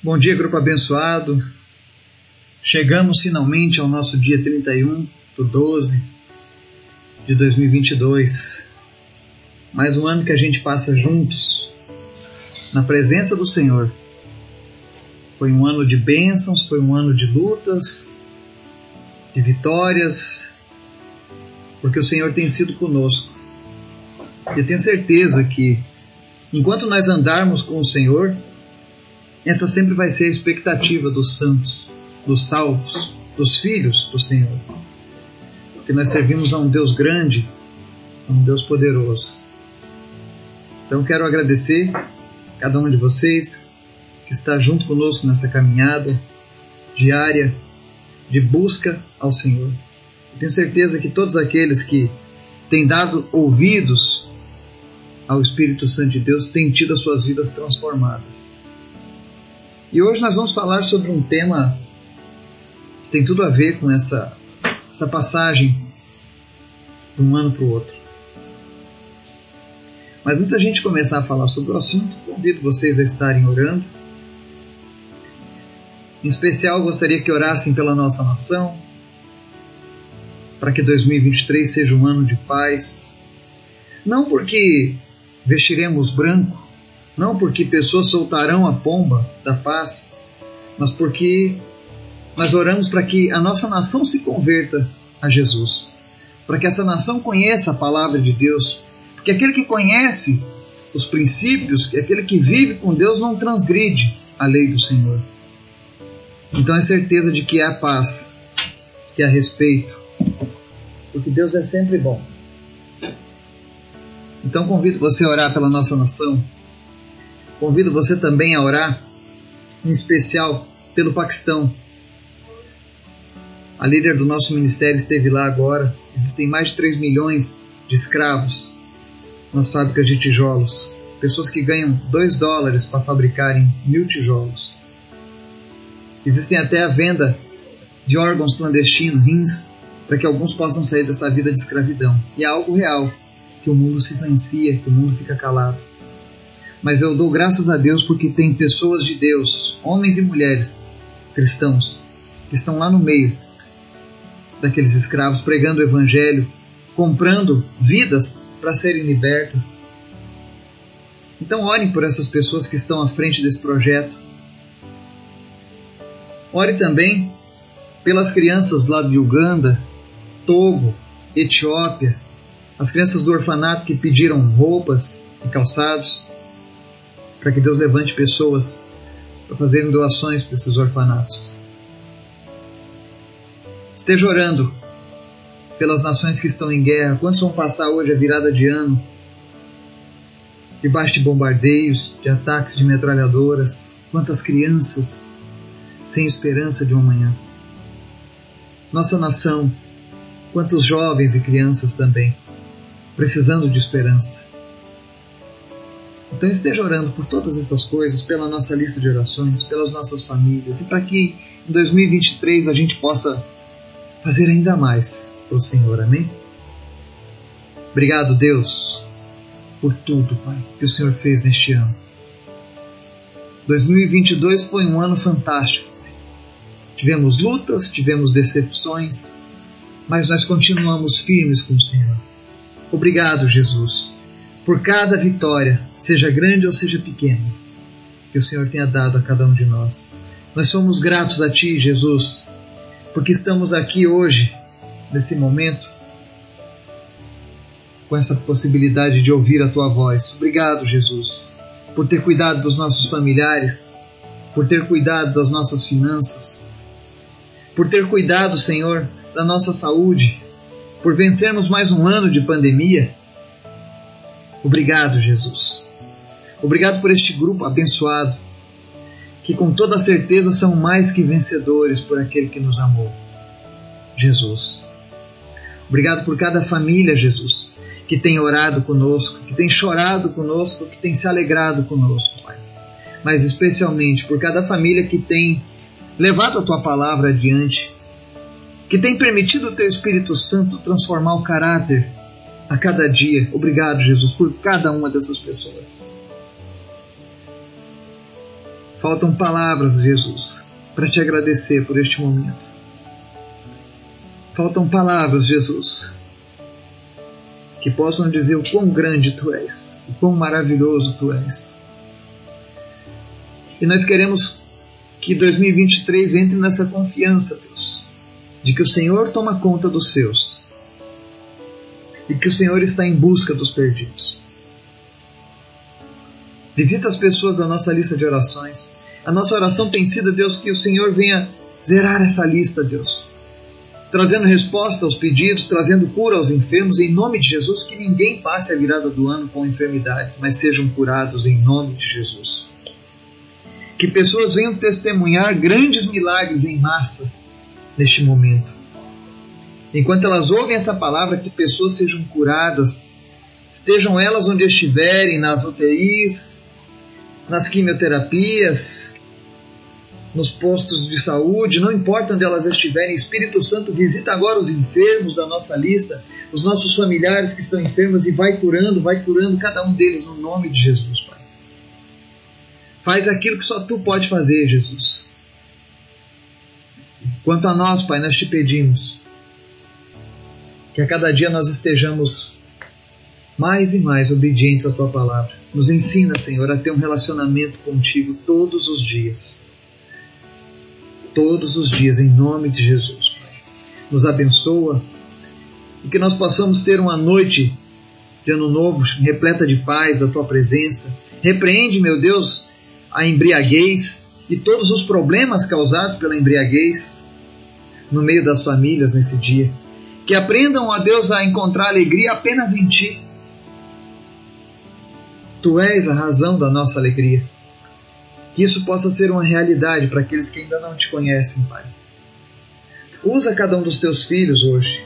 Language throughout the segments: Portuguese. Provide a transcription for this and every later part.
Bom dia, grupo abençoado. Chegamos finalmente ao nosso dia 31 do 12 de 2022. Mais um ano que a gente passa juntos na presença do Senhor. Foi um ano de bênçãos, foi um ano de lutas, de vitórias, porque o Senhor tem sido conosco. Eu tenho certeza que enquanto nós andarmos com o Senhor, essa sempre vai ser a expectativa dos santos, dos salvos, dos filhos do Senhor. Porque nós servimos a um Deus grande, a um Deus poderoso. Então quero agradecer cada um de vocês que está junto conosco nessa caminhada diária de busca ao Senhor. Eu tenho certeza que todos aqueles que têm dado ouvidos ao Espírito Santo de Deus têm tido as suas vidas transformadas. E hoje nós vamos falar sobre um tema que tem tudo a ver com essa, essa passagem de um ano para o outro. Mas antes da gente começar a falar sobre o assunto, convido vocês a estarem orando. Em especial, gostaria que orassem pela nossa nação, para que 2023 seja um ano de paz. Não porque vestiremos branco, não porque pessoas soltarão a pomba da paz, mas porque nós oramos para que a nossa nação se converta a Jesus, para que essa nação conheça a palavra de Deus, porque aquele que conhece os princípios, aquele que vive com Deus não transgride a lei do Senhor. Então é certeza de que há paz, que há respeito, porque Deus é sempre bom. Então convido você a orar pela nossa nação, Convido você também a orar, em especial pelo Paquistão. A líder do nosso ministério esteve lá agora. Existem mais de 3 milhões de escravos nas fábricas de tijolos. Pessoas que ganham 2 dólares para fabricarem mil tijolos. Existem até a venda de órgãos clandestinos, rins, para que alguns possam sair dessa vida de escravidão. E é algo real, que o mundo se silencia, que o mundo fica calado mas eu dou graças a Deus porque tem pessoas de Deus, homens e mulheres cristãos, que estão lá no meio daqueles escravos pregando o evangelho, comprando vidas para serem libertas. Então orem por essas pessoas que estão à frente desse projeto. Ore também pelas crianças lá de Uganda, Togo, Etiópia, as crianças do orfanato que pediram roupas e calçados para que Deus levante pessoas para fazerem doações para esses orfanatos. Esteja orando pelas nações que estão em guerra. Quantos vão passar hoje a virada de ano debaixo de bombardeios, de ataques de metralhadoras? Quantas crianças sem esperança de um amanhã? Nossa nação, quantos jovens e crianças também precisando de esperança. Então esteja orando por todas essas coisas, pela nossa lista de orações, pelas nossas famílias e para que em 2023 a gente possa fazer ainda mais para o Senhor. Amém? Obrigado, Deus, por tudo, Pai, que o Senhor fez neste ano. 2022 foi um ano fantástico. Pai. Tivemos lutas, tivemos decepções, mas nós continuamos firmes com o Senhor. Obrigado, Jesus por cada vitória, seja grande ou seja pequena, que o Senhor tenha dado a cada um de nós. Nós somos gratos a Ti, Jesus, porque estamos aqui hoje, nesse momento, com essa possibilidade de ouvir a Tua voz. Obrigado, Jesus, por ter cuidado dos nossos familiares, por ter cuidado das nossas finanças, por ter cuidado, Senhor, da nossa saúde, por vencermos mais um ano de pandemia Obrigado, Jesus. Obrigado por este grupo abençoado, que com toda certeza são mais que vencedores por aquele que nos amou. Jesus. Obrigado por cada família, Jesus, que tem orado conosco, que tem chorado conosco, que tem se alegrado conosco, Pai. Mas especialmente por cada família que tem levado a tua palavra adiante, que tem permitido o teu Espírito Santo transformar o caráter a cada dia. Obrigado, Jesus, por cada uma dessas pessoas. Faltam palavras, Jesus, para te agradecer por este momento. Faltam palavras, Jesus, que possam dizer o quão grande tu és, o quão maravilhoso tu és. E nós queremos que 2023 entre nessa confiança, Deus, de que o Senhor toma conta dos seus e que o Senhor está em busca dos perdidos. Visita as pessoas da nossa lista de orações. A nossa oração tem sido, Deus, que o Senhor venha zerar essa lista, Deus. Trazendo resposta aos pedidos, trazendo cura aos enfermos, em nome de Jesus, que ninguém passe a virada do ano com enfermidades, mas sejam curados em nome de Jesus. Que pessoas venham testemunhar grandes milagres em massa neste momento. Enquanto elas ouvem essa palavra, que pessoas sejam curadas, estejam elas onde estiverem, nas UTIs, nas quimioterapias, nos postos de saúde, não importa onde elas estiverem, Espírito Santo visita agora os enfermos da nossa lista, os nossos familiares que estão enfermos e vai curando, vai curando cada um deles no nome de Jesus, Pai. Faz aquilo que só tu pode fazer, Jesus. Quanto a nós, Pai, nós te pedimos que a cada dia nós estejamos mais e mais obedientes à tua palavra. Nos ensina, Senhor, a ter um relacionamento contigo todos os dias. Todos os dias, em nome de Jesus, Pai. Nos abençoa e que nós possamos ter uma noite de ano novo repleta de paz, da tua presença. Repreende, meu Deus, a embriaguez e todos os problemas causados pela embriaguez no meio das famílias nesse dia que aprendam a Deus a encontrar alegria apenas em Ti. Tu és a razão da nossa alegria. Que isso possa ser uma realidade para aqueles que ainda não te conhecem, Pai. Usa cada um dos teus filhos hoje,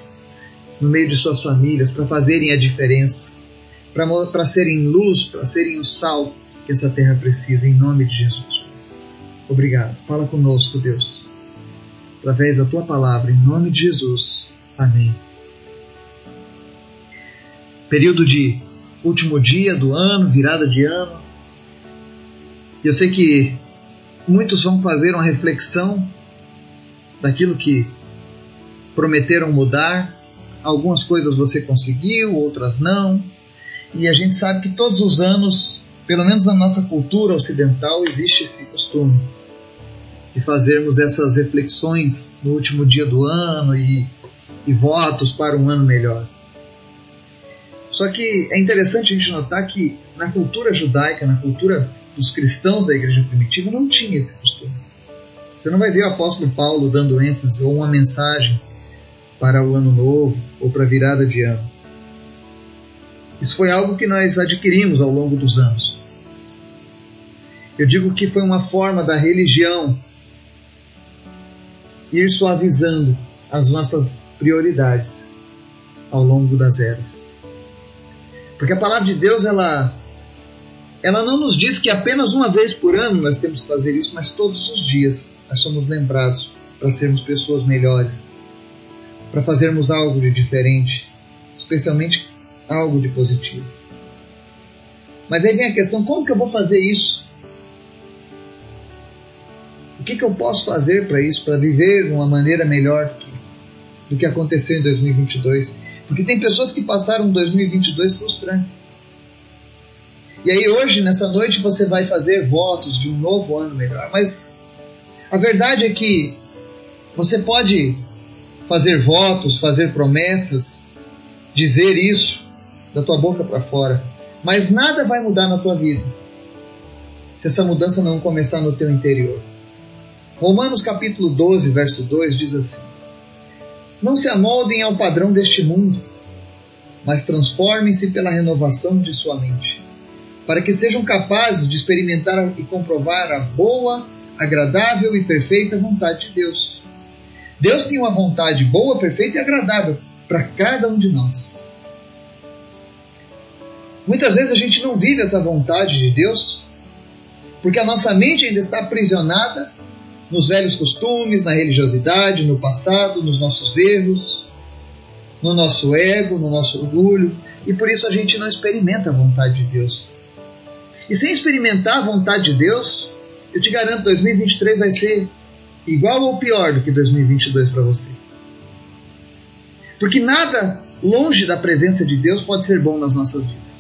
no meio de suas famílias, para fazerem a diferença, para serem luz, para serem o sal que essa terra precisa, em nome de Jesus. Obrigado. Fala conosco, Deus, através da tua palavra, em nome de Jesus. Amém. Período de último dia do ano, virada de ano. Eu sei que muitos vão fazer uma reflexão daquilo que prometeram mudar. Algumas coisas você conseguiu, outras não. E a gente sabe que todos os anos, pelo menos na nossa cultura ocidental, existe esse costume de fazermos essas reflexões no último dia do ano e e votos para um ano melhor. Só que é interessante a gente notar que na cultura judaica, na cultura dos cristãos da igreja primitiva, não tinha esse costume. Você não vai ver o apóstolo Paulo dando ênfase ou uma mensagem para o ano novo ou para a virada de ano. Isso foi algo que nós adquirimos ao longo dos anos. Eu digo que foi uma forma da religião ir suavizando as nossas prioridades ao longo das eras. Porque a palavra de Deus, ela, ela não nos diz que apenas uma vez por ano nós temos que fazer isso, mas todos os dias nós somos lembrados para sermos pessoas melhores, para fazermos algo de diferente, especialmente algo de positivo. Mas aí vem a questão: como que eu vou fazer isso? O que, que eu posso fazer para isso, para viver de uma maneira melhor que do que aconteceu em 2022. Porque tem pessoas que passaram 2022 frustrante. E aí hoje, nessa noite, você vai fazer votos de um novo ano melhor. Mas a verdade é que você pode fazer votos, fazer promessas, dizer isso da tua boca para fora, mas nada vai mudar na tua vida se essa mudança não começar no teu interior. Romanos capítulo 12, verso 2 diz assim: não se amoldem ao padrão deste mundo, mas transformem-se pela renovação de sua mente, para que sejam capazes de experimentar e comprovar a boa, agradável e perfeita vontade de Deus. Deus tem uma vontade boa, perfeita e agradável para cada um de nós. Muitas vezes a gente não vive essa vontade de Deus porque a nossa mente ainda está aprisionada nos velhos costumes, na religiosidade, no passado, nos nossos erros, no nosso ego, no nosso orgulho, e por isso a gente não experimenta a vontade de Deus. E sem experimentar a vontade de Deus, eu te garanto, 2023 vai ser igual ou pior do que 2022 para você. Porque nada longe da presença de Deus pode ser bom nas nossas vidas.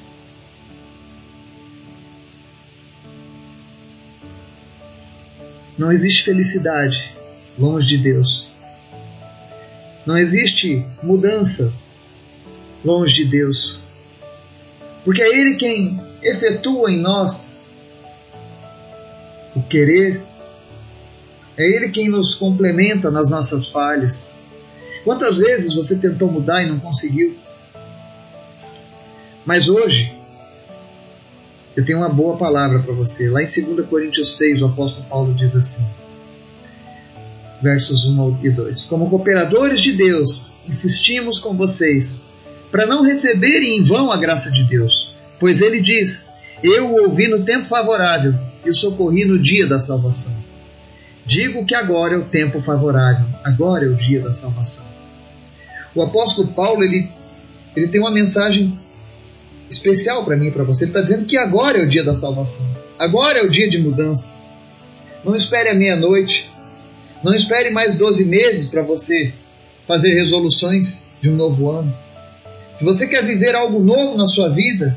Não existe felicidade longe de Deus. Não existe mudanças longe de Deus. Porque é Ele quem efetua em nós o querer. É Ele quem nos complementa nas nossas falhas. Quantas vezes você tentou mudar e não conseguiu? Mas hoje, eu tenho uma boa palavra para você. Lá em 2 Coríntios 6, o apóstolo Paulo diz assim: versos 1 e 2: Como cooperadores de Deus, insistimos com vocês para não receberem em vão a graça de Deus, pois ele diz: Eu o ouvi no tempo favorável e o socorri no dia da salvação. Digo que agora é o tempo favorável, agora é o dia da salvação. O apóstolo Paulo ele, ele tem uma mensagem especial para mim e para você. Ele está dizendo que agora é o dia da salvação, agora é o dia de mudança. Não espere a meia-noite, não espere mais 12 meses para você fazer resoluções de um novo ano. Se você quer viver algo novo na sua vida,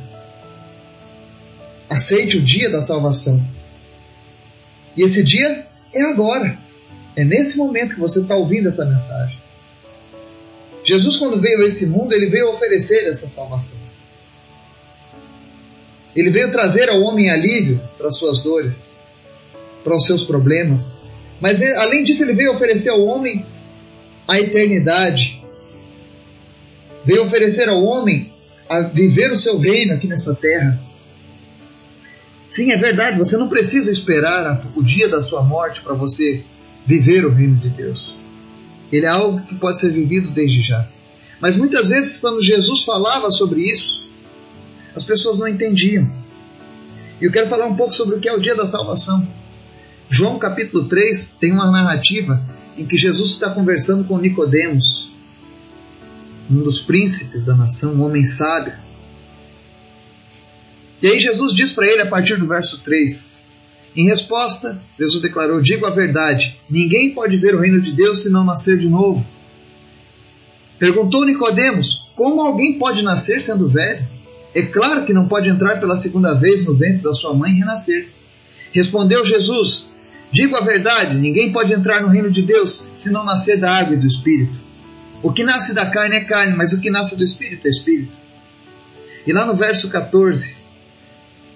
aceite o dia da salvação. E esse dia é agora. É nesse momento que você está ouvindo essa mensagem. Jesus, quando veio a esse mundo, ele veio oferecer essa salvação. Ele veio trazer ao homem alívio para as suas dores, para os seus problemas, mas além disso, ele veio oferecer ao homem a eternidade. Veio oferecer ao homem a viver o seu reino aqui nessa terra. Sim, é verdade, você não precisa esperar o dia da sua morte para você viver o reino de Deus. Ele é algo que pode ser vivido desde já. Mas muitas vezes, quando Jesus falava sobre isso, as pessoas não entendiam. E eu quero falar um pouco sobre o que é o dia da salvação. João capítulo 3 tem uma narrativa em que Jesus está conversando com Nicodemos, um dos príncipes da nação, um homem sábio. E aí Jesus diz para ele a partir do verso 3: Em resposta, Jesus declarou: Digo a verdade, ninguém pode ver o reino de Deus se não nascer de novo. Perguntou Nicodemos: Como alguém pode nascer sendo velho? É claro que não pode entrar pela segunda vez no ventre da sua mãe e renascer. Respondeu Jesus: Digo a verdade: ninguém pode entrar no reino de Deus se não nascer da água e do espírito. O que nasce da carne é carne, mas o que nasce do espírito é espírito. E lá no verso 14,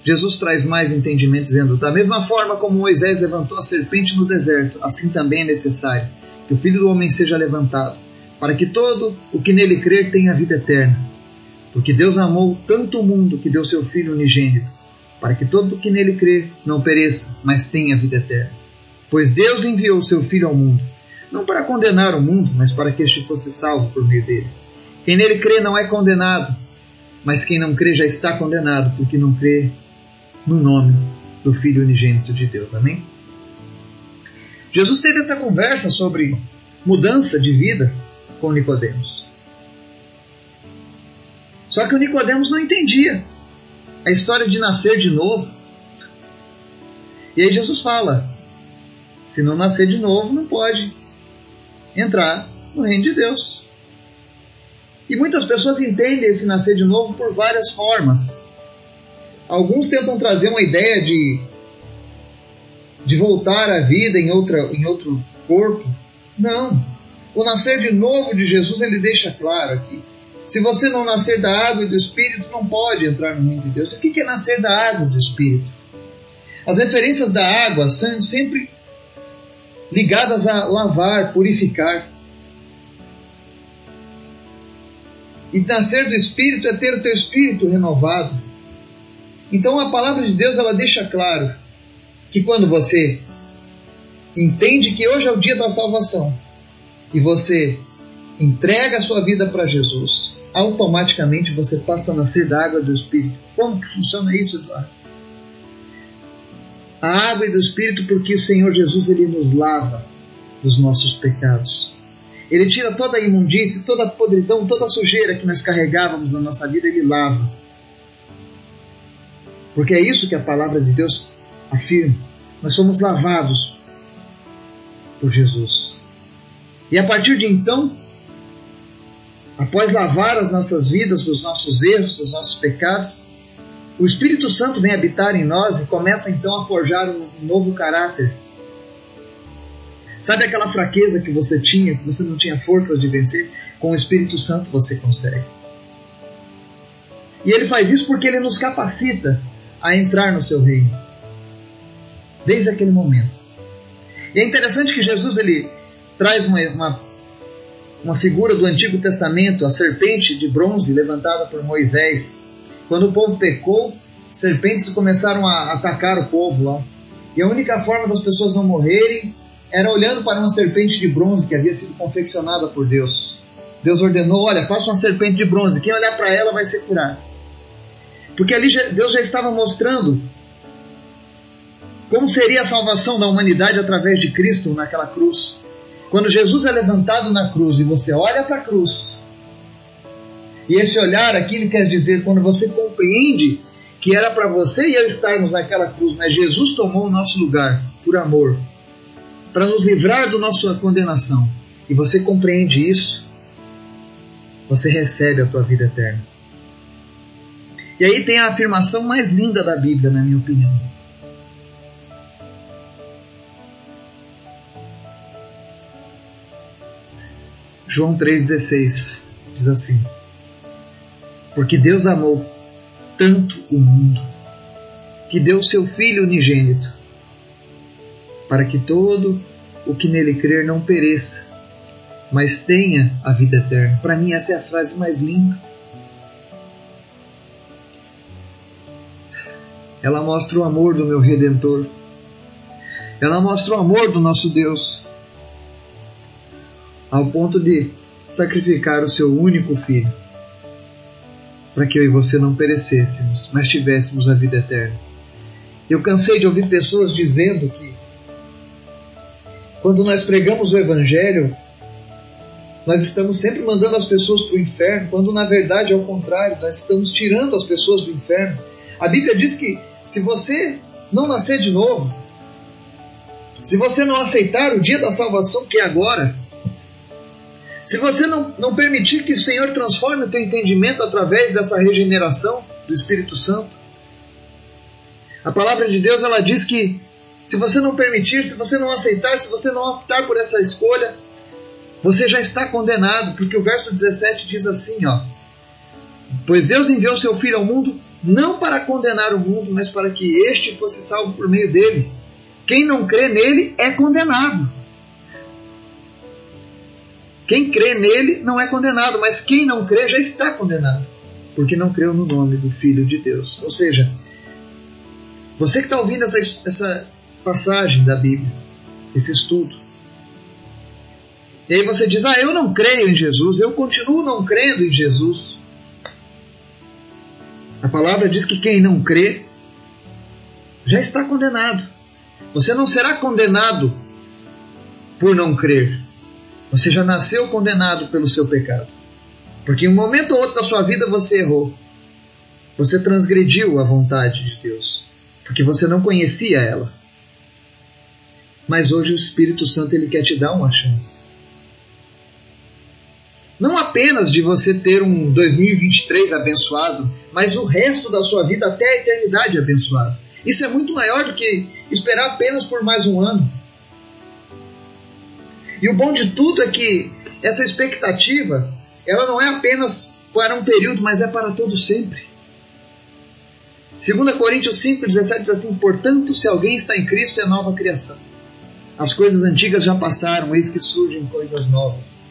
Jesus traz mais entendimento, dizendo: Da mesma forma como Moisés levantou a serpente no deserto, assim também é necessário que o filho do homem seja levantado, para que todo o que nele crer tenha vida eterna. Porque Deus amou tanto o mundo que deu seu Filho unigênito, para que todo que nele crer não pereça, mas tenha vida eterna. Pois Deus enviou seu Filho ao mundo, não para condenar o mundo, mas para que este fosse salvo por meio dele. Quem nele crê não é condenado, mas quem não crê já está condenado, porque não crê no nome do Filho unigênito de Deus. Amém? Jesus teve essa conversa sobre mudança de vida com Nicodemos. Só que o Nicodemos não entendia a história de nascer de novo. E aí Jesus fala: se não nascer de novo, não pode entrar no reino de Deus. E muitas pessoas entendem esse nascer de novo por várias formas. Alguns tentam trazer uma ideia de, de voltar à vida em, outra, em outro corpo. Não. O nascer de novo de Jesus ele deixa claro aqui. Se você não nascer da água e do Espírito, não pode entrar no reino de Deus. O que é nascer da água e do Espírito? As referências da água são sempre ligadas a lavar, purificar. E nascer do Espírito é ter o teu espírito renovado. Então a palavra de Deus ela deixa claro que quando você entende que hoje é o dia da salvação e você entrega a sua vida para Jesus, automaticamente você passa a nascer da água do Espírito. Como que funciona isso, Eduardo? a água e do Espírito, porque o Senhor Jesus ele nos lava dos nossos pecados. Ele tira toda a imundície, toda a podridão, toda a sujeira que nós carregávamos na nossa vida, ele lava. Porque é isso que a palavra de Deus afirma. Nós somos lavados por Jesus. E a partir de então, após lavar as nossas vidas dos nossos erros, dos nossos pecados, o Espírito Santo vem habitar em nós e começa então a forjar um novo caráter. Sabe aquela fraqueza que você tinha, que você não tinha forças de vencer? Com o Espírito Santo você consegue. E ele faz isso porque ele nos capacita a entrar no seu reino. Desde aquele momento. E é interessante que Jesus ele traz uma, uma, uma figura do Antigo Testamento, a serpente de bronze levantada por Moisés. Quando o povo pecou, serpentes começaram a atacar o povo lá. E a única forma das pessoas não morrerem era olhando para uma serpente de bronze que havia sido confeccionada por Deus. Deus ordenou: olha, faça uma serpente de bronze, quem olhar para ela vai ser curado. Porque ali Deus já estava mostrando como seria a salvação da humanidade através de Cristo naquela cruz. Quando Jesus é levantado na cruz e você olha para a cruz, e esse olhar aqui quer dizer quando você compreende que era para você e eu estarmos naquela cruz, mas Jesus tomou o nosso lugar por amor, para nos livrar da nossa condenação. E você compreende isso, você recebe a tua vida eterna. E aí tem a afirmação mais linda da Bíblia, na minha opinião. João 3,16 diz assim: Porque Deus amou tanto o mundo que deu seu Filho unigênito, para que todo o que nele crer não pereça, mas tenha a vida eterna. Para mim, essa é a frase mais linda. Ela mostra o amor do meu Redentor. Ela mostra o amor do nosso Deus ao ponto de sacrificar o seu único filho, para que eu e você não perecêssemos, mas tivéssemos a vida eterna. Eu cansei de ouvir pessoas dizendo que quando nós pregamos o Evangelho, nós estamos sempre mandando as pessoas para o inferno, quando na verdade é o contrário, nós estamos tirando as pessoas do inferno. A Bíblia diz que se você não nascer de novo, se você não aceitar o dia da salvação que é agora, se você não, não permitir que o Senhor transforme o teu entendimento através dessa regeneração do Espírito Santo, a palavra de Deus ela diz que se você não permitir, se você não aceitar, se você não optar por essa escolha, você já está condenado, porque o verso 17 diz assim, ó: Pois Deus enviou seu filho ao mundo não para condenar o mundo, mas para que este fosse salvo por meio dele. Quem não crê nele é condenado. Quem crê nele não é condenado, mas quem não crê já está condenado, porque não creu no nome do Filho de Deus. Ou seja, você que está ouvindo essa, essa passagem da Bíblia, esse estudo, e aí você diz: Ah, eu não creio em Jesus, eu continuo não crendo em Jesus. A palavra diz que quem não crê já está condenado. Você não será condenado por não crer. Você já nasceu condenado pelo seu pecado. Porque em um momento ou outro da sua vida você errou. Você transgrediu a vontade de Deus. Porque você não conhecia ela. Mas hoje o Espírito Santo ele quer te dar uma chance. Não apenas de você ter um 2023 abençoado, mas o resto da sua vida até a eternidade abençoado. Isso é muito maior do que esperar apenas por mais um ano. E o bom de tudo é que essa expectativa, ela não é apenas para um período, mas é para todo sempre. 2 Coríntios 5, 17 diz assim: Portanto, se alguém está em Cristo, é nova criação. As coisas antigas já passaram, eis que surgem coisas novas.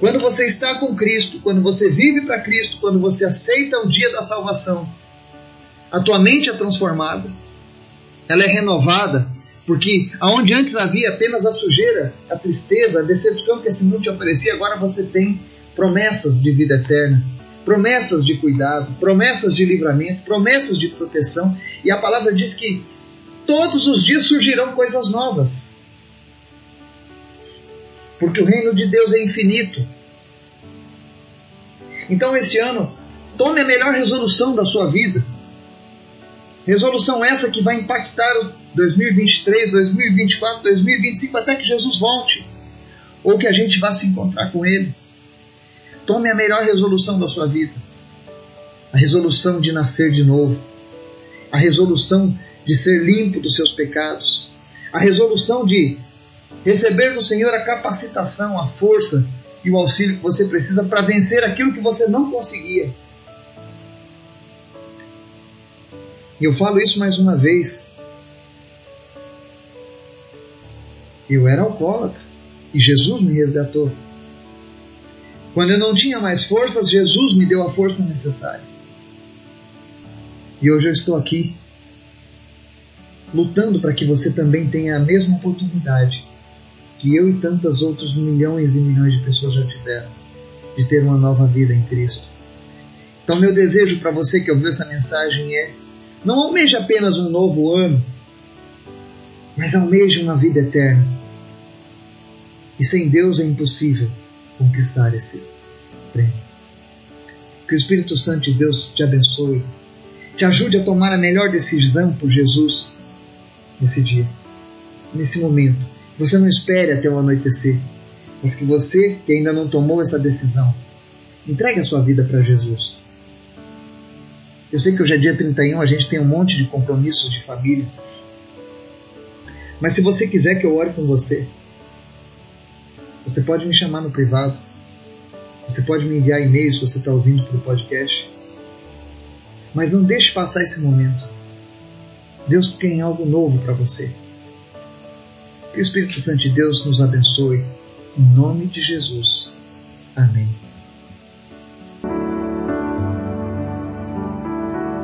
Quando você está com Cristo, quando você vive para Cristo, quando você aceita o dia da salvação, a tua mente é transformada, ela é renovada, porque aonde antes havia apenas a sujeira, a tristeza, a decepção que esse mundo te oferecia, agora você tem promessas de vida eterna, promessas de cuidado, promessas de livramento, promessas de proteção. E a palavra diz que todos os dias surgirão coisas novas. Porque o reino de Deus é infinito. Então, esse ano, tome a melhor resolução da sua vida. Resolução essa que vai impactar o 2023, 2024, 2025 até que Jesus volte ou que a gente vá se encontrar com Ele. Tome a melhor resolução da sua vida. A resolução de nascer de novo. A resolução de ser limpo dos seus pecados. A resolução de receber do Senhor a capacitação, a força e o auxílio que você precisa para vencer aquilo que você não conseguia. E eu falo isso mais uma vez. Eu era alcoólatra e Jesus me resgatou. Quando eu não tinha mais forças, Jesus me deu a força necessária. E hoje eu estou aqui, lutando para que você também tenha a mesma oportunidade que eu e tantas outros milhões e milhões de pessoas já tiveram, de ter uma nova vida em Cristo. Então, meu desejo para você que ouviu essa mensagem é: não almeje apenas um novo ano, mas almeje uma vida eterna. E sem Deus é impossível conquistar esse prêmio. Que o Espírito Santo de Deus te abençoe, te ajude a tomar a melhor decisão por Jesus nesse dia, nesse momento. Você não espere até o anoitecer, mas que você, que ainda não tomou essa decisão, entregue a sua vida para Jesus. Eu sei que hoje é dia 31, a gente tem um monte de compromissos de família. Mas se você quiser que eu ore com você, você pode me chamar no privado. Você pode me enviar e-mail se você está ouvindo pelo podcast. Mas não deixe passar esse momento. Deus tem algo novo para você. Que o Espírito Santo de Deus nos abençoe. Em nome de Jesus. Amém.